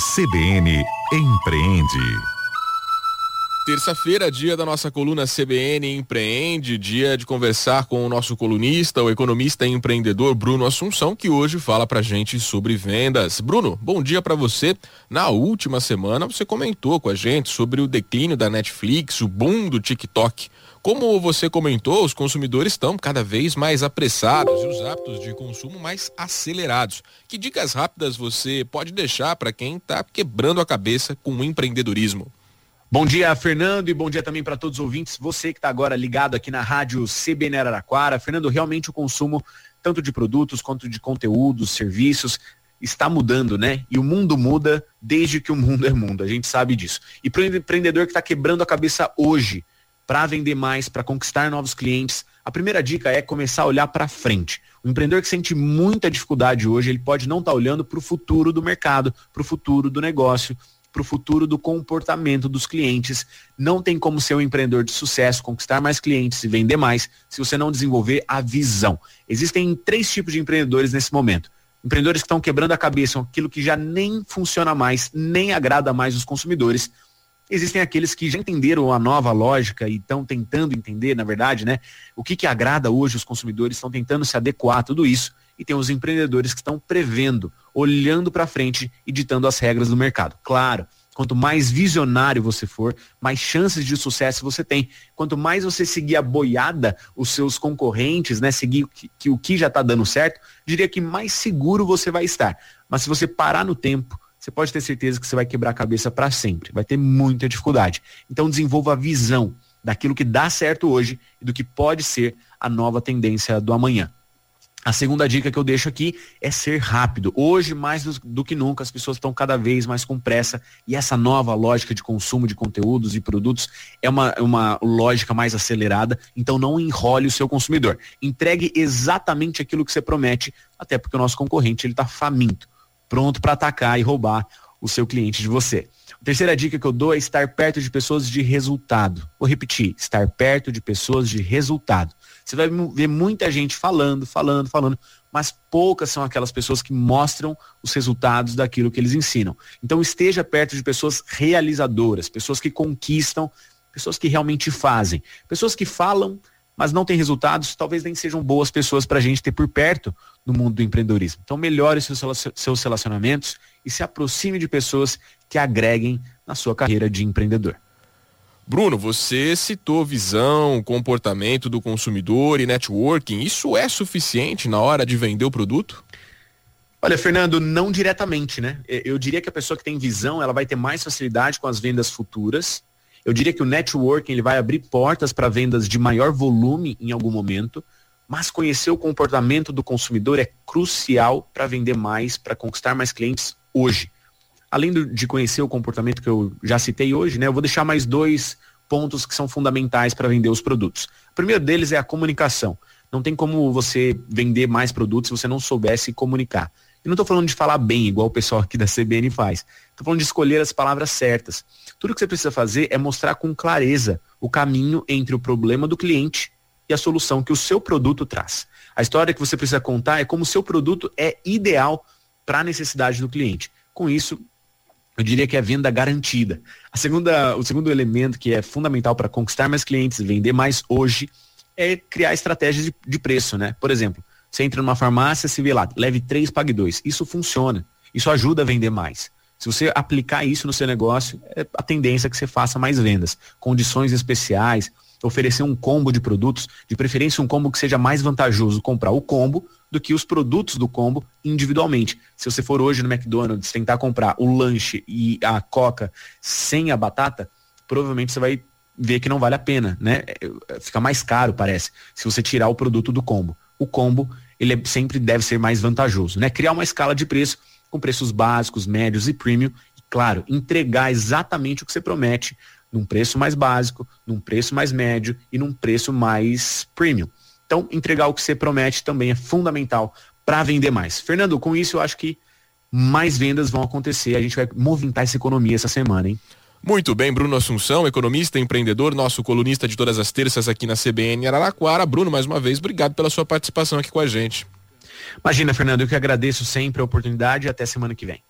CBN Empreende. Terça-feira, dia da nossa coluna CBN Empreende, dia de conversar com o nosso colunista, o economista e empreendedor Bruno Assunção, que hoje fala pra gente sobre vendas. Bruno, bom dia para você. Na última semana você comentou com a gente sobre o declínio da Netflix, o boom do TikTok. Como você comentou, os consumidores estão cada vez mais apressados e os hábitos de consumo mais acelerados. Que dicas rápidas você pode deixar para quem está quebrando a cabeça com o empreendedorismo? Bom dia, Fernando, e bom dia também para todos os ouvintes. Você que está agora ligado aqui na rádio CBN Araraquara. Fernando, realmente o consumo, tanto de produtos quanto de conteúdos, serviços, está mudando, né? E o mundo muda desde que o mundo é mundo. A gente sabe disso. E para o empreendedor que está quebrando a cabeça hoje, para vender mais, para conquistar novos clientes, a primeira dica é começar a olhar para frente. O empreendedor que sente muita dificuldade hoje, ele pode não estar tá olhando para o futuro do mercado, para o futuro do negócio, para o futuro do comportamento dos clientes. Não tem como ser um empreendedor de sucesso, conquistar mais clientes e vender mais, se você não desenvolver a visão. Existem três tipos de empreendedores nesse momento. Empreendedores que estão quebrando a cabeça aquilo que já nem funciona mais, nem agrada mais os consumidores Existem aqueles que já entenderam a nova lógica e estão tentando entender, na verdade, né, o que, que agrada hoje os consumidores, estão tentando se adequar a tudo isso. E tem os empreendedores que estão prevendo, olhando para frente e ditando as regras do mercado. Claro, quanto mais visionário você for, mais chances de sucesso você tem. Quanto mais você seguir a boiada, os seus concorrentes, né, seguir que, que o que já está dando certo, diria que mais seguro você vai estar. Mas se você parar no tempo, você pode ter certeza que você vai quebrar a cabeça para sempre. Vai ter muita dificuldade. Então desenvolva a visão daquilo que dá certo hoje e do que pode ser a nova tendência do amanhã. A segunda dica que eu deixo aqui é ser rápido. Hoje, mais do, que nunca, as pessoas estão cada vez mais com pressa e essa nova lógica de consumo de conteúdos e produtos é uma, uma lógica mais acelerada. Então, não enrole o seu consumidor. Entregue exatamente aquilo que você promete, até porque o nosso concorrente ele está faminto pronto para atacar e roubar o seu cliente de você. A terceira dica que eu dou é estar perto de pessoas de resultado. Vou repetir, estar perto de pessoas de resultado. Você vai ver muita gente falando, falando, falando, mas poucas são aquelas pessoas que mostram os resultados daquilo que eles ensinam. Então esteja perto de pessoas realizadoras, pessoas que conquistam, pessoas que realmente fazem, pessoas que falam, mas não têm resultados, talvez nem sejam boas pessoas para a gente ter por perto no mundo do empreendedorismo. Então melhore seus relacionamentos e se aproxime de pessoas que agreguem na sua carreira de empreendedor. Bruno, você citou visão, comportamento do consumidor e networking. Isso é suficiente na hora de vender o produto? Olha, Fernando, não diretamente, né? Eu diria que a pessoa que tem visão, ela vai ter mais facilidade com as vendas futuras eu diria que o networking ele vai abrir portas para vendas de maior volume em algum momento, mas conhecer o comportamento do consumidor é crucial para vender mais, para conquistar mais clientes hoje. Além de conhecer o comportamento que eu já citei hoje, né, eu vou deixar mais dois pontos que são fundamentais para vender os produtos. O primeiro deles é a comunicação. Não tem como você vender mais produtos se você não soubesse comunicar. E não estou falando de falar bem, igual o pessoal aqui da CBN faz. Estou falando de escolher as palavras certas. Tudo que você precisa fazer é mostrar com clareza o caminho entre o problema do cliente e a solução que o seu produto traz. A história que você precisa contar é como o seu produto é ideal para a necessidade do cliente. Com isso, eu diria que é venda garantida. A segunda, o segundo elemento que é fundamental para conquistar mais clientes e vender mais hoje é criar estratégias de, de preço, né? Por exemplo, você entra numa farmácia, se vê lá, leve 3, pague 2. Isso funciona. Isso ajuda a vender mais. Se você aplicar isso no seu negócio, é a tendência é que você faça mais vendas. Condições especiais, oferecer um combo de produtos, de preferência um combo que seja mais vantajoso comprar o combo do que os produtos do combo individualmente. Se você for hoje no McDonald's tentar comprar o lanche e a coca sem a batata, provavelmente você vai ver que não vale a pena, né? É, fica mais caro, parece, se você tirar o produto do combo. O combo ele é, sempre deve ser mais vantajoso, né? Criar uma escala de preço com preços básicos, médios e premium, e claro, entregar exatamente o que você promete num preço mais básico, num preço mais médio e num preço mais premium. Então, entregar o que você promete também é fundamental para vender mais. Fernando, com isso eu acho que mais vendas vão acontecer. A gente vai movimentar essa economia essa semana, hein? Muito bem, Bruno Assunção, economista, empreendedor, nosso colunista de todas as terças aqui na CBN Araraquara. Bruno, mais uma vez, obrigado pela sua participação aqui com a gente. Imagina, Fernando, eu que agradeço sempre a oportunidade e até semana que vem.